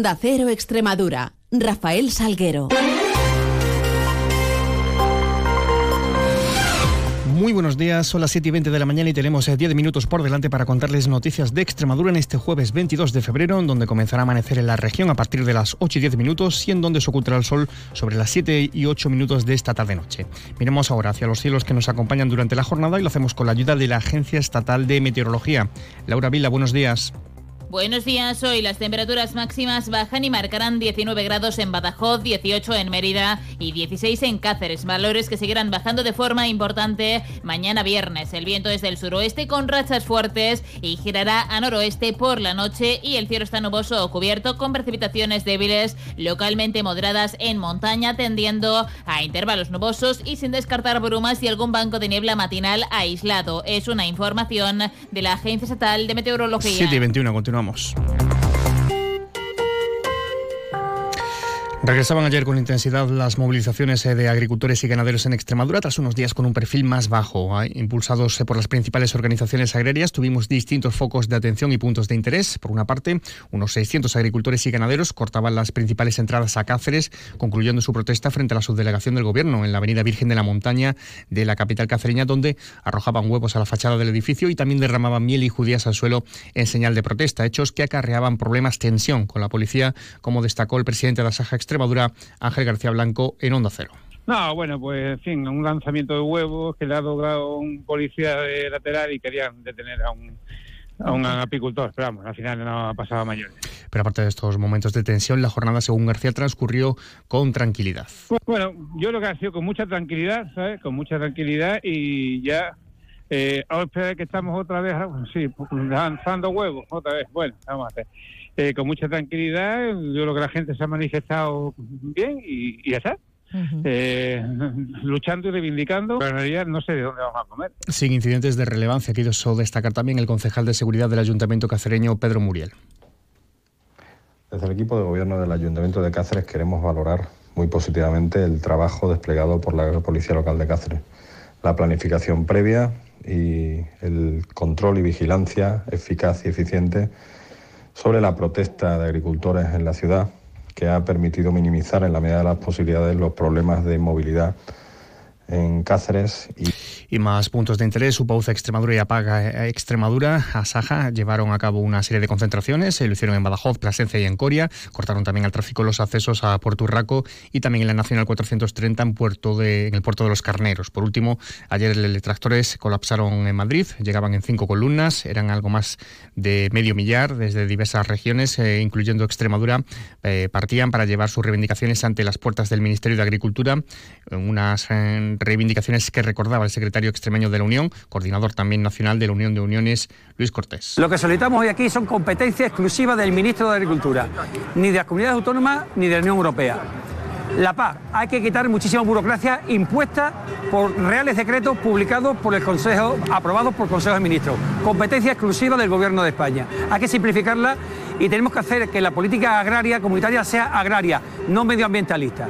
Da Cero Extremadura. Rafael Salguero. Muy buenos días, son las 7 y 20 de la mañana y tenemos 10 eh, minutos por delante para contarles noticias de Extremadura en este jueves 22 de febrero, en donde comenzará a amanecer en la región a partir de las 8 y 10 minutos y en donde se ocultará el sol sobre las 7 y 8 minutos de esta tarde-noche. Miremos ahora hacia los cielos que nos acompañan durante la jornada y lo hacemos con la ayuda de la Agencia Estatal de Meteorología. Laura Vila, buenos días. Buenos días. Hoy las temperaturas máximas bajan y marcarán 19 grados en Badajoz, 18 en Mérida y 16 en Cáceres. Valores que seguirán bajando de forma importante mañana viernes. El viento es del suroeste con rachas fuertes y girará a noroeste por la noche y el cielo está nuboso o cubierto con precipitaciones débiles localmente moderadas en montaña tendiendo a intervalos nubosos y sin descartar brumas y algún banco de niebla matinal aislado. Es una información de la Agencia Estatal de Meteorología. 7 y 21, continuamos continuamos. Regresaban ayer con intensidad las movilizaciones eh, de agricultores y ganaderos en Extremadura tras unos días con un perfil más bajo. Impulsados eh, por las principales organizaciones agrarias, tuvimos distintos focos de atención y puntos de interés. Por una parte, unos 600 agricultores y ganaderos cortaban las principales entradas a Cáceres, concluyendo su protesta frente a la subdelegación del Gobierno en la Avenida Virgen de la Montaña de la capital cacereña, donde arrojaban huevos a la fachada del edificio y también derramaban miel y judías al suelo en señal de protesta, hechos que acarreaban problemas tensión con la policía, como destacó el presidente de la Saja Extremadura, Ángel García Blanco, en Onda Cero. No, bueno, pues en fin, un lanzamiento de huevos que le ha logrado un policía de lateral y querían detener a un, a un apicultor, pero vamos, al final no ha pasado a mayores. Pero aparte de estos momentos de tensión, la jornada, según García, transcurrió con tranquilidad. Bueno, yo lo que ha sido con mucha tranquilidad, ¿sabes? Con mucha tranquilidad y ya eh, ahora que estamos otra vez, sí, lanzando huevos, otra vez. Bueno, vamos a hacer. Eh, con mucha tranquilidad. Yo creo que la gente se ha manifestado bien y, ya está. Eh, luchando y reivindicando, pero en realidad no sé de dónde vamos a comer. Sin incidentes de relevancia, quiso destacar también el concejal de seguridad del Ayuntamiento cacereño, Pedro Muriel. Desde el equipo de gobierno del Ayuntamiento de Cáceres queremos valorar muy positivamente el trabajo desplegado por la Policía Local de Cáceres, la planificación previa y el control y vigilancia eficaz y eficiente sobre la protesta de agricultores en la ciudad, que ha permitido minimizar en la medida de las posibilidades los problemas de movilidad en Cáceres. Y... más puntos de interés, Upauza Extremadura y Apaga Extremadura, Asaja, llevaron a cabo una serie de concentraciones, se lo hicieron en Badajoz, Plasencia y en Coria, cortaron también al tráfico los accesos a Puerto Urraco y también en la Nacional 430 en, puerto de, el puerto de los Carneros. Por último, ayer los tractores colapsaron en Madrid, llegaban en cinco columnas, eran algo más de medio millar desde diversas regiones, eh, incluyendo Extremadura, eh, partían para llevar sus reivindicaciones ante las puertas del Ministerio de Agricultura, unas eh, reivindicaciones que recordaba el secretario extremeño de la Unión, coordinador también nacional de la Unión de Uniones, Luis Cortés. Lo que solicitamos hoy aquí son competencias exclusivas del ministro de Agricultura, ni de las comunidades autónomas ni de la Unión Europea. La paz, hay que quitar muchísima burocracia impuesta por reales decretos publicados por el Consejo, aprobados por el Consejo de Ministros. Competencia exclusiva del Gobierno de España. Hay que simplificarla y tenemos que hacer que la política agraria comunitaria sea agraria, no medioambientalista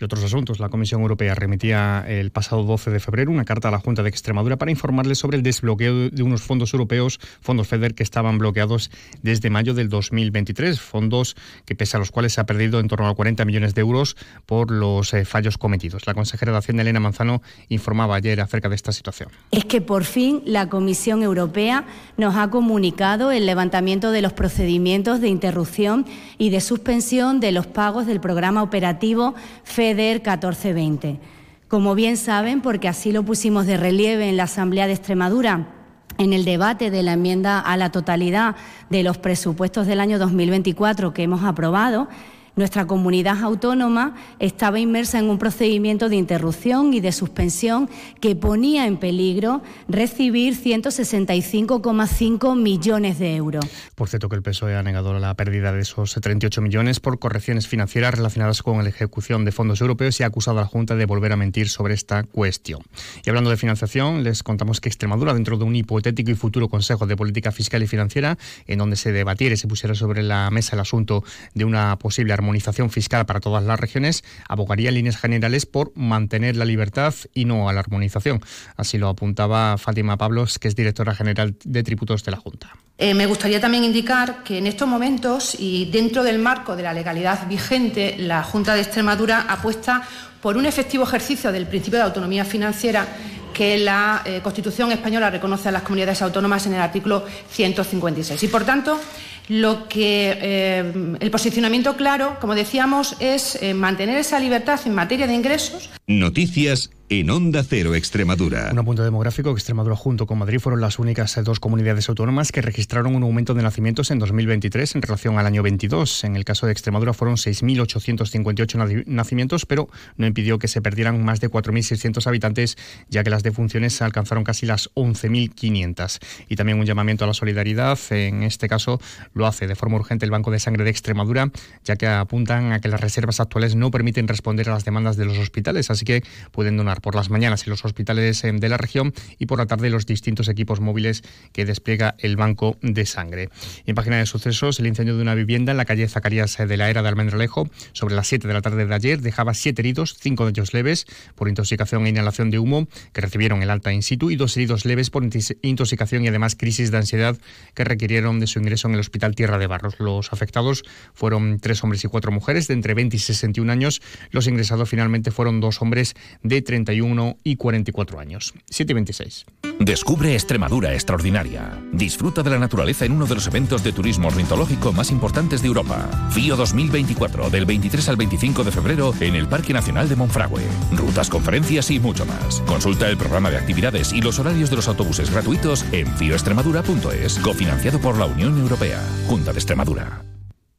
y otros asuntos. La Comisión Europea remitía el pasado 12 de febrero una carta a la Junta de Extremadura para informarle sobre el desbloqueo de unos fondos europeos, fondos FEDER, que estaban bloqueados desde mayo del 2023. Fondos que, pese a los cuales se ha perdido en torno a 40 millones de euros por los eh, fallos cometidos. La consejera de Hacienda, Elena Manzano, informaba ayer acerca de esta situación. Es que por fin la Comisión Europea nos ha comunicado el levantamiento de los procedimientos de interrupción y de suspensión de los pagos del programa operativo FEDER FEDER 1420. Como bien saben, porque así lo pusimos de relieve en la Asamblea de Extremadura, en el debate de la enmienda a la totalidad de los presupuestos del año 2024 que hemos aprobado, nuestra comunidad autónoma estaba inmersa en un procedimiento de interrupción y de suspensión que ponía en peligro recibir 165,5 millones de euros. Por cierto, que el PSOE ha negado la pérdida de esos 38 millones por correcciones financieras relacionadas con la ejecución de fondos europeos y ha acusado a la Junta de volver a mentir sobre esta cuestión. Y hablando de financiación, les contamos que Extremadura, dentro de un hipotético y futuro Consejo de Política Fiscal y Financiera, en donde se debatiera y se pusiera sobre la mesa el asunto de una posible armonización armonización fiscal para todas las regiones, abogaría en líneas generales por mantener la libertad y no a la armonización. Así lo apuntaba Fátima Pablos, que es directora general de tributos de la Junta. Eh, me gustaría también indicar que en estos momentos y dentro del marco de la legalidad vigente, la Junta de Extremadura apuesta por un efectivo ejercicio del principio de autonomía financiera que la eh, Constitución española reconoce a las comunidades autónomas en el artículo 156. Y, por tanto, lo que eh, el posicionamiento claro, como decíamos, es mantener esa libertad en materia de ingresos. Noticias en Onda Cero Extremadura. Un apunte demográfico, Extremadura junto con Madrid fueron las únicas dos comunidades autónomas que registraron un aumento de nacimientos en 2023 en relación al año 22. En el caso de Extremadura fueron 6.858 nacimientos, pero no impidió que se perdieran más de 4.600 habitantes, ya que las defunciones alcanzaron casi las 11.500. Y también un llamamiento a la solidaridad. En este caso lo hace de forma urgente el Banco de Sangre de Extremadura, ya que apuntan a que las reservas actuales no permiten responder a las demandas de los hospitales, así que pueden donar por las mañanas en los hospitales em, de la región y por la tarde los distintos equipos móviles que despliega el Banco de Sangre. en página de sucesos, el incendio de una vivienda en la calle Zacarías eh, de la Era de Almendralejo sobre las 7 de la tarde de ayer dejaba siete heridos, cinco de ellos leves por intoxicación e inhalación de humo que recibieron el alta in situ y dos heridos leves por intoxicación y además crisis de ansiedad que requirieron de su ingreso en el Hospital Tierra de Barros. Los afectados fueron tres hombres y cuatro mujeres de entre 20 y 61 años. Los ingresados finalmente fueron dos hombres de 30 y 44 años. 7 y 26. Descubre Extremadura extraordinaria. Disfruta de la naturaleza en uno de los eventos de turismo ornitológico más importantes de Europa. FIO 2024, del 23 al 25 de febrero en el Parque Nacional de Monfragüe. Rutas, conferencias y mucho más. Consulta el programa de actividades y los horarios de los autobuses gratuitos en fioextremadura.es, cofinanciado por la Unión Europea. Junta de Extremadura.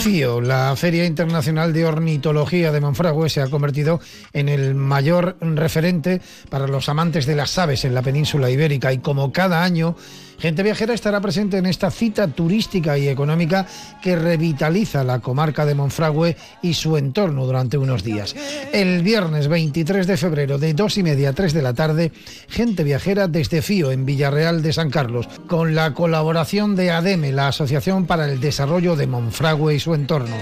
FIO, la Feria Internacional de Ornitología de Monfragüe, se ha convertido en el mayor referente para los amantes de las aves en la península ibérica y como cada año Gente Viajera estará presente en esta cita turística y económica que revitaliza la comarca de Monfragüe y su entorno durante unos días. El viernes 23 de febrero de 2 y media a 3 de la tarde, Gente Viajera desde Fío en Villarreal de San Carlos, con la colaboración de ADEME, la Asociación para el Desarrollo de Monfragüe y su entorno.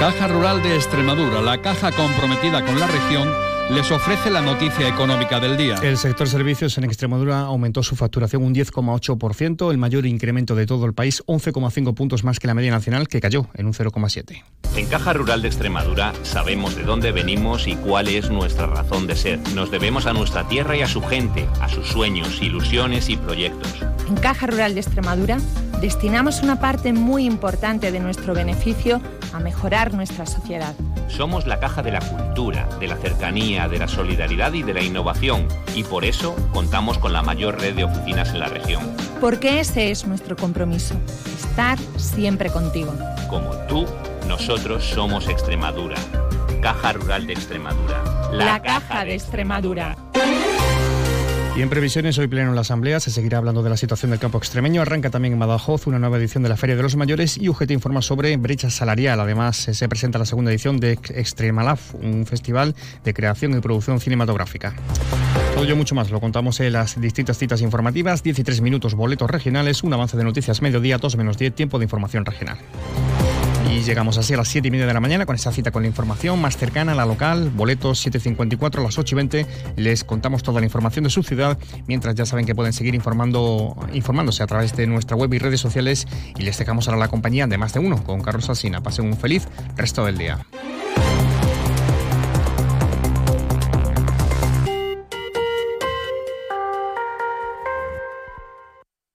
Caja Rural de Extremadura, la caja comprometida con la región les ofrece la noticia económica del día. El sector servicios en Extremadura aumentó su facturación un 10,8%, el mayor incremento de todo el país, 11,5 puntos más que la media nacional, que cayó en un 0,7. En Caja Rural de Extremadura sabemos de dónde venimos y cuál es nuestra razón de ser. Nos debemos a nuestra tierra y a su gente, a sus sueños, ilusiones y proyectos. En Caja Rural de Extremadura destinamos una parte muy importante de nuestro beneficio a mejorar nuestra sociedad. Somos la caja de la cultura, de la cercanía, de la solidaridad y de la innovación, y por eso contamos con la mayor red de oficinas en la región. Porque ese es nuestro compromiso, estar siempre contigo. Como tú, nosotros somos Extremadura. Caja Rural de Extremadura. La, caja, de Extremadura. Y en previsiones, hoy pleno en la Asamblea se seguirá hablando de la situación del campo extremeño. Arranca también en Badajoz una nueva edición de la Feria de los Mayores y UGT informa sobre brecha salarial. Además, se presenta la segunda edición de Extremalaf, un festival de creación y producción cinematográfica. Todo ello mucho más lo contamos en las distintas citas informativas. 13 minutos, boletos regionales, un avance de noticias mediodía, 2 menos 10, tiempo de información regional. Y llegamos así a las 7 y media de la mañana con esa cita con la información más cercana a la local, boletos 7.54 a las 8 y 20. Les contamos toda la información de su ciudad, mientras ya saben que pueden seguir informando, informándose a través de nuestra web y redes sociales. Y les dejamos ahora la compañía de más de uno con Carlos Alsina. Pasen un feliz resto del día.